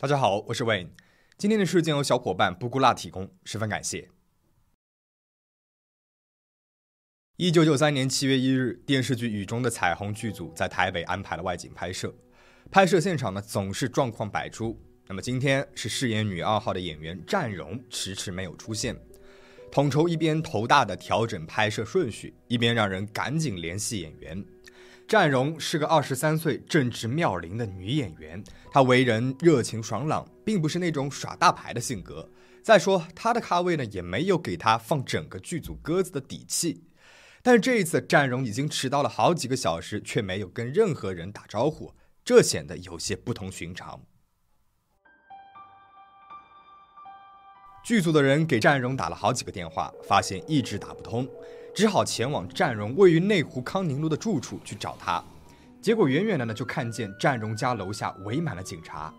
大家好，我是 Wayne。今天的事件由小伙伴布古拉提供，十分感谢。一九九三年七月一日，电视剧《雨中的彩虹》剧组在台北安排了外景拍摄，拍摄现场呢总是状况百出。那么今天是饰演女二号的演员战荣迟迟没有出现，统筹一边头大的调整拍摄顺序，一边让人赶紧联系演员。战荣是个二十三岁、正值妙龄的女演员，她为人热情爽朗，并不是那种耍大牌的性格。再说她的咖位呢，也没有给她放整个剧组鸽子的底气。但这一次，战荣已经迟到了好几个小时，却没有跟任何人打招呼，这显得有些不同寻常。剧组的人给战荣打了好几个电话，发现一直打不通。只好前往战荣位于内湖康宁路的住处去找他，结果远远的呢就看见战荣家楼下围满了警察。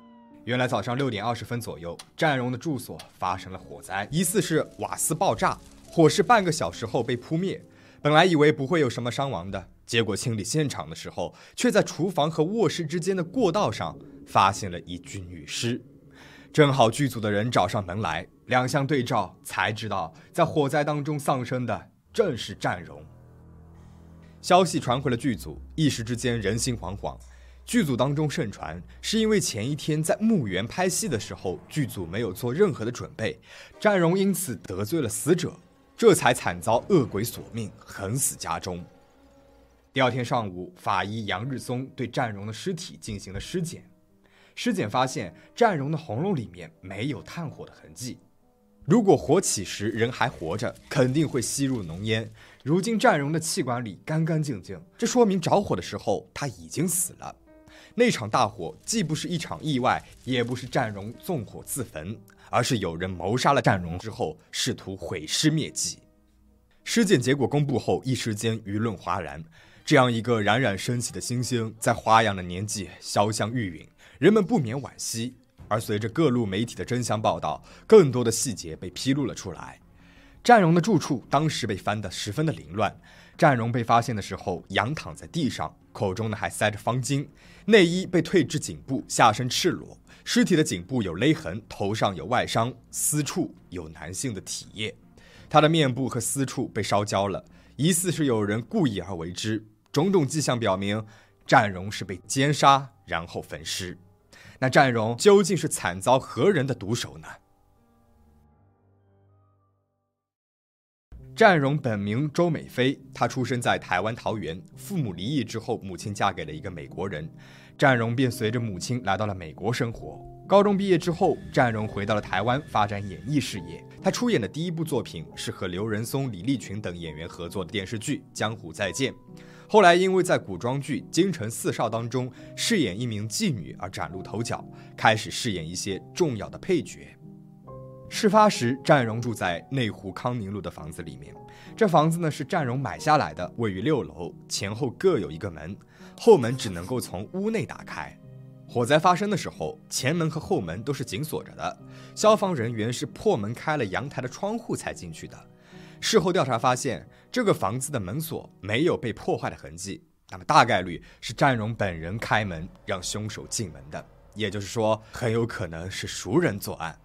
原来早上六点二十分左右，战荣的住所发生了火灾，疑似是瓦斯爆炸，火势半个小时后被扑灭。本来以为不会有什么伤亡的，结果清理现场的时候，却在厨房和卧室之间的过道上发现了一具女尸。正好剧组的人找上门来，两相对照，才知道在火灾当中丧生的。正是战荣。消息传回了剧组，一时之间人心惶惶。剧组当中盛传，是因为前一天在墓园拍戏的时候，剧组没有做任何的准备，战荣因此得罪了死者，这才惨遭恶鬼索命，横死家中。第二天上午，法医杨日松对战荣的尸体进行了尸检，尸检发现战荣的喉咙里面没有炭火的痕迹。如果火起时人还活着，肯定会吸入浓烟。如今战荣的气管里干干净净，这说明着火的时候他已经死了。那场大火既不是一场意外，也不是战荣纵火自焚，而是有人谋杀了战荣之后，试图毁尸灭迹。尸检结果公布后，一时间舆论哗然。这样一个冉冉升起的新星，在花样的年纪消香玉殒，人们不免惋惜。而随着各路媒体的争相报道，更多的细节被披露了出来。战荣的住处当时被翻得十分的凌乱。战荣被发现的时候，仰躺在地上，口中呢还塞着方巾，内衣被退至颈部，下身赤裸。尸体的颈部有勒痕，头上有外伤，私处有男性的体液。他的面部和私处被烧焦了，疑似是有人故意而为之。种种迹象表明，战荣是被奸杀然后焚尸。那战荣究竟是惨遭何人的毒手呢？战荣本名周美菲，她出生在台湾桃园，父母离异之后，母亲嫁给了一个美国人，战荣便随着母亲来到了美国生活。高中毕业之后，战荣回到了台湾发展演艺事业。他出演的第一部作品是和刘仁松、李立群等演员合作的电视剧《江湖再见》。后来，因为在古装剧《京城四少》当中饰演一名妓女而崭露头角，开始饰演一些重要的配角。事发时，战荣住在内湖康宁路的房子里面，这房子呢是战荣买下来的，位于六楼，前后各有一个门，后门只能够从屋内打开。火灾发生的时候，前门和后门都是紧锁着的，消防人员是破门开了阳台的窗户才进去的。事后调查发现，这个房子的门锁没有被破坏的痕迹，那么大概率是战荣本人开门让凶手进门的，也就是说，很有可能是熟人作案。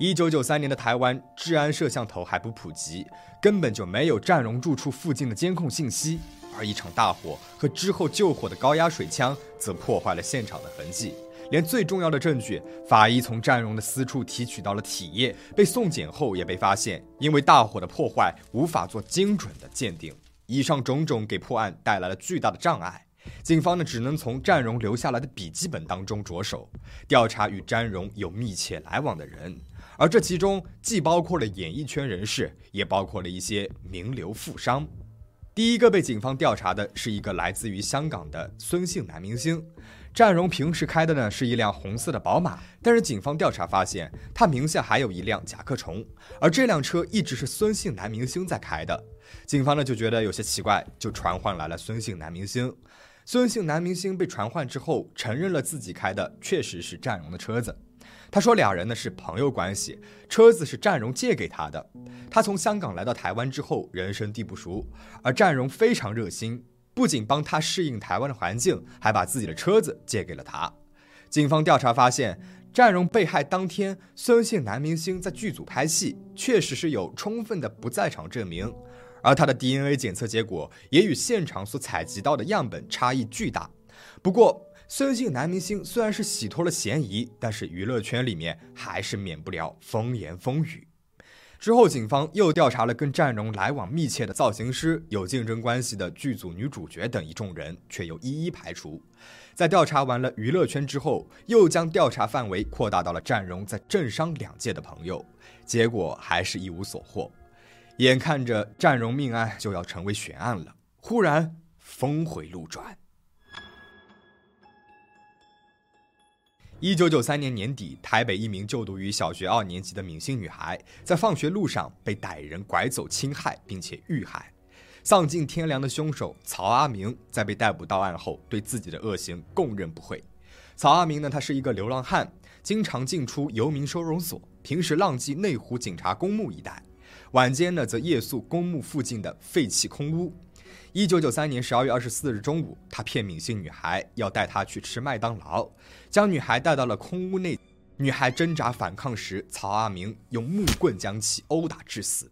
一九九三年的台湾，治安摄像头还不普及，根本就没有战荣住处附近的监控信息，而一场大火和之后救火的高压水枪则破坏了现场的痕迹。连最重要的证据，法医从战荣的私处提取到了体液，被送检后也被发现，因为大火的破坏无法做精准的鉴定。以上种种给破案带来了巨大的障碍。警方呢，只能从战荣留下来的笔记本当中着手调查与战荣有密切来往的人，而这其中既包括了演艺圈人士，也包括了一些名流富商。第一个被警方调查的是一个来自于香港的孙姓男明星。战荣平时开的呢是一辆红色的宝马，但是警方调查发现，他名下还有一辆甲壳虫，而这辆车一直是孙姓男明星在开的。警方呢就觉得有些奇怪，就传唤来了孙姓男明星。孙姓男明星被传唤之后，承认了自己开的确实是战荣的车子。他说俩人呢是朋友关系，车子是战荣借给他的。他从香港来到台湾之后，人生地不熟，而战荣非常热心。不仅帮他适应台湾的环境，还把自己的车子借给了他。警方调查发现，战荣被害当天，孙姓男明星在剧组拍戏，确实是有充分的不在场证明，而他的 DNA 检测结果也与现场所采集到的样本差异巨大。不过，孙姓男明星虽然是洗脱了嫌疑，但是娱乐圈里面还是免不了风言风语。之后，警方又调查了跟战荣来往密切的造型师、有竞争关系的剧组女主角等一众人，却又一一排除。在调查完了娱乐圈之后，又将调查范围扩大到了战荣在政商两界的朋友，结果还是一无所获。眼看着战荣命案就要成为悬案了，忽然峰回路转。一九九三年年底，台北一名就读于小学二年级的明星女孩，在放学路上被歹人拐走、侵害，并且遇害。丧尽天良的凶手曹阿明，在被逮捕到案后，对自己的恶行供认不讳。曹阿明呢，他是一个流浪汉，经常进出游民收容所，平时浪迹内湖警察公墓一带，晚间呢则夜宿公墓附近的废弃空屋。一九九三年十二月二十四日中午，他骗敏姓女孩要带她去吃麦当劳，将女孩带到了空屋内。女孩挣扎反抗时，曹阿明用木棍将其殴打致死。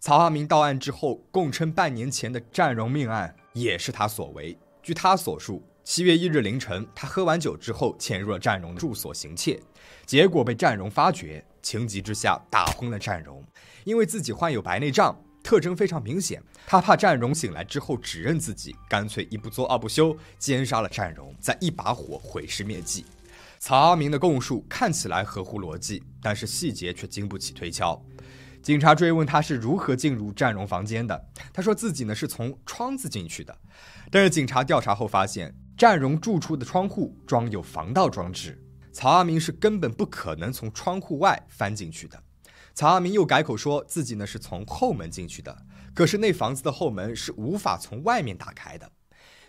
曹阿明到案之后，供称半年前的战荣命案也是他所为。据他所述，七月一日凌晨，他喝完酒之后潜入了战荣住所行窃，结果被战荣发觉，情急之下打昏了战荣。因为自己患有白内障。特征非常明显，他怕战荣醒来之后指认自己，干脆一不做二不休，奸杀了战荣，再一把火毁尸灭迹。曹阿明的供述看起来合乎逻辑，但是细节却经不起推敲。警察追问他是如何进入战荣房间的，他说自己呢是从窗子进去的，但是警察调查后发现，战荣住处的窗户装有防盗装置，曹阿明是根本不可能从窗户外翻进去的。曹阿明又改口说自己呢是从后门进去的，可是那房子的后门是无法从外面打开的。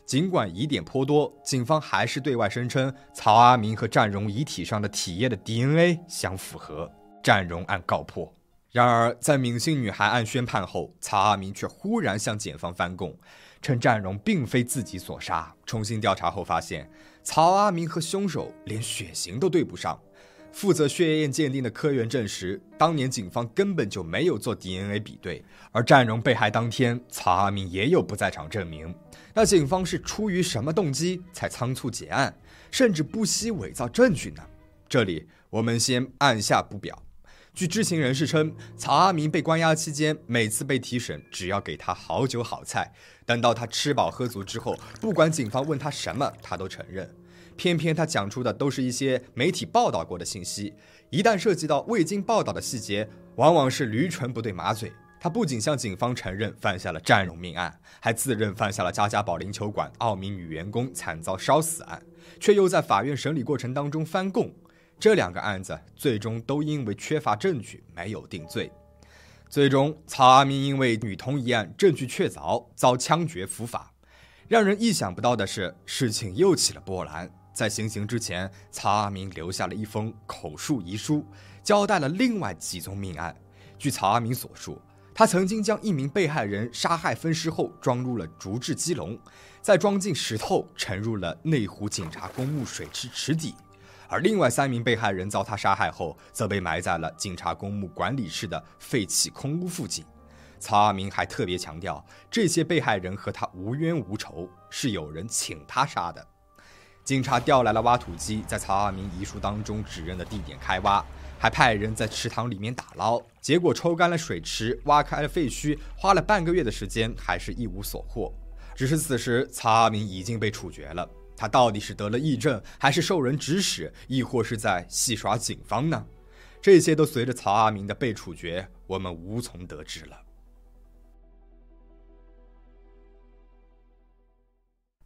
尽管疑点颇多，警方还是对外声称曹阿明和战荣遗体上的体液的 DNA 相符合，战荣案告破。然而，在闵姓女孩案宣判后，曹阿明却忽然向检方翻供，称战荣并非自己所杀。重新调查后发现，曹阿明和凶手连血型都对不上。负责血液鉴定的科员证实，当年警方根本就没有做 DNA 比对，而战荣被害当天，曹阿明也有不在场证明。那警方是出于什么动机才仓促结案，甚至不惜伪造证据呢？这里我们先按下不表。据知情人士称，曹阿明被关押期间，每次被提审，只要给他好酒好菜，等到他吃饱喝足之后，不管警方问他什么，他都承认。偏偏他讲出的都是一些媒体报道过的信息，一旦涉及到未经报道的细节，往往是驴唇不对马嘴。他不仅向警方承认犯下了战荣命案，还自认犯下了家家宝龄球馆奥名女员工惨遭烧死案，却又在法院审理过程当中翻供。这两个案子最终都因为缺乏证据没有定罪。最终，曹阿明因为女童一案证据确凿，遭枪决伏法。让人意想不到的是，事情又起了波澜。在行刑之前，曹阿明留下了一封口述遗书，交代了另外几宗命案。据曹阿明所述，他曾经将一名被害人杀害分尸后装入了竹制鸡笼，再装进石头沉入了内湖警察公墓水池池底，而另外三名被害人遭他杀害后，则被埋在了警察公墓管理室的废弃空屋附近。曹阿明还特别强调，这些被害人和他无冤无仇，是有人请他杀的。警察调来了挖土机，在曹阿明遗书当中指认的地点开挖，还派人在池塘里面打捞，结果抽干了水池，挖开了废墟，花了半个月的时间，还是一无所获。只是此时曹阿明已经被处决了，他到底是得了癔症，还是受人指使，亦或是在戏耍警方呢？这些都随着曹阿明的被处决，我们无从得知了。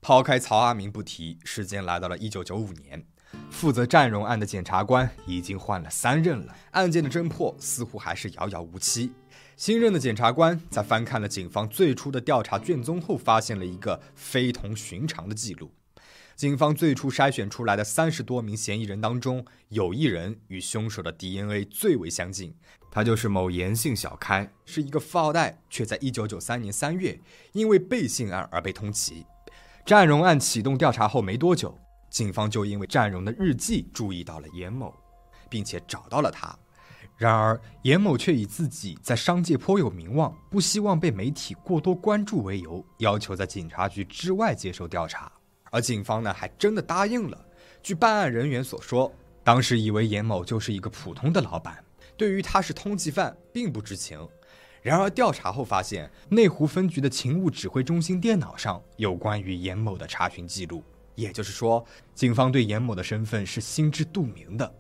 抛开曹阿明不提，时间来到了一九九五年，负责战荣案的检察官已经换了三任了，案件的侦破似乎还是遥遥无期。新任的检察官在翻看了警方最初的调查卷宗后，发现了一个非同寻常的记录：警方最初筛选出来的三十多名嫌疑人当中，有一人与凶手的 DNA 最为相近，他就是某严姓小开，是一个富二代，却在一九九三年三月因为背信案而被通缉。战荣案启动调查后没多久，警方就因为战荣的日记注意到了严某。并且找到了他。然而，严某却以自己在商界颇有名望，不希望被媒体过多关注为由，要求在警察局之外接受调查。而警方呢，还真的答应了。据办案人员所说，当时以为严某就是一个普通的老板，对于他是通缉犯并不知情。然而调查后发现，内湖分局的勤务指挥中心电脑上有关于严某的查询记录，也就是说，警方对严某的身份是心知肚明的。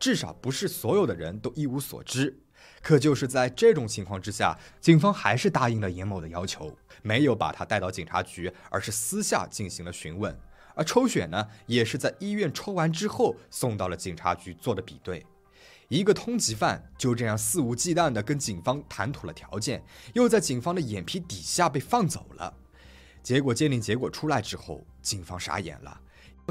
至少不是所有的人都一无所知，可就是在这种情况之下，警方还是答应了严某的要求，没有把他带到警察局，而是私下进行了询问。而抽血呢，也是在医院抽完之后送到了警察局做的比对。一个通缉犯就这样肆无忌惮地跟警方谈妥了条件，又在警方的眼皮底下被放走了。结果鉴定结果出来之后，警方傻眼了，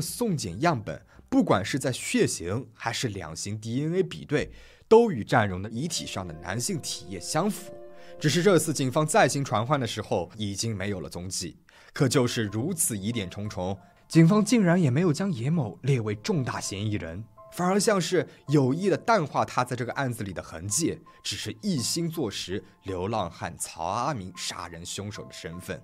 送检样本。不管是在血型还是两型 DNA 比对，都与战荣的遗体上的男性体液相符。只是这次警方再行传唤的时候，已经没有了踪迹。可就是如此疑点重重，警方竟然也没有将严某列为重大嫌疑人，反而像是有意的淡化他在这个案子里的痕迹，只是一心坐实流浪汉曹阿明杀人凶手的身份。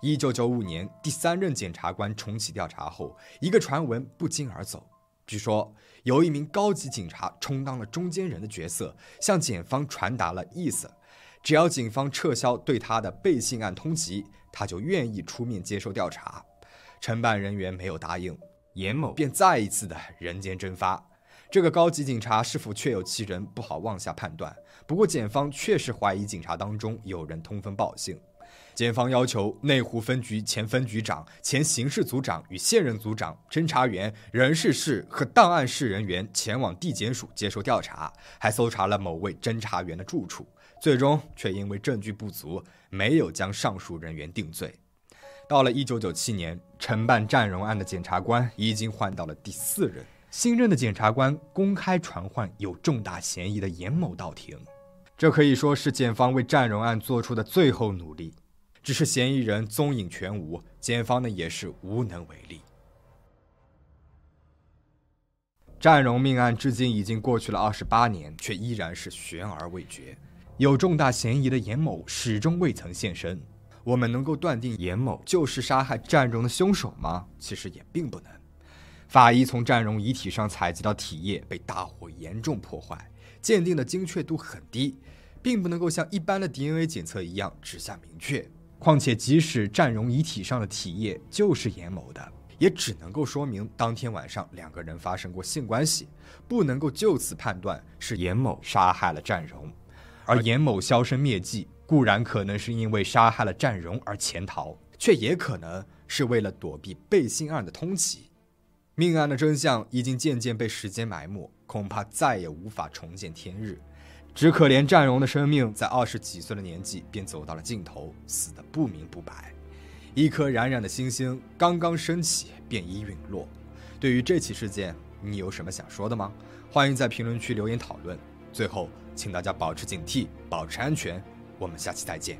一九九五年，第三任检察官重启调查后，一个传闻不胫而走。据说有一名高级警察充当了中间人的角色，向检方传达了意思：只要警方撤销对他的背信案通缉，他就愿意出面接受调查。承办人员没有答应，严某便再一次的人间蒸发。这个高级警察是否确有其人，不好妄下判断。不过，检方确实怀疑警察当中有人通风报信。检方要求内湖分局前分局长、前刑事组长与现任组长、侦查员、人事室和档案室人员前往地检署接受调查，还搜查了某位侦查员的住处，最终却因为证据不足，没有将上述人员定罪。到了一九九七年，承办占荣案的检察官已经换到了第四任，新任的检察官公开传唤有重大嫌疑的严某到庭，这可以说是检方为占荣案做出的最后努力。只是嫌疑人踪影全无，检方呢也是无能为力。占荣命案至今已经过去了二十八年，却依然是悬而未决。有重大嫌疑的严某始终未曾现身。我们能够断定严某就是杀害战荣的凶手吗？其实也并不能。法医从战荣遗体上采集到体液被大火严重破坏，鉴定的精确度很低，并不能够像一般的 DNA 检测一样指向明确。况且，即使战荣遗体上的体液就是严某的，也只能够说明当天晚上两个人发生过性关系，不能够就此判断是严某杀害了战荣。而严某销声灭迹，固然可能是因为杀害了占荣而潜逃，却也可能是为了躲避背信案的通缉。命案的真相已经渐渐被时间埋没，恐怕再也无法重见天日。只可怜占荣的生命在二十几岁的年纪便走到了尽头，死得不明不白。一颗冉冉的星星刚刚升起便已陨落。对于这起事件，你有什么想说的吗？欢迎在评论区留言讨论。最后，请大家保持警惕，保持安全。我们下期再见。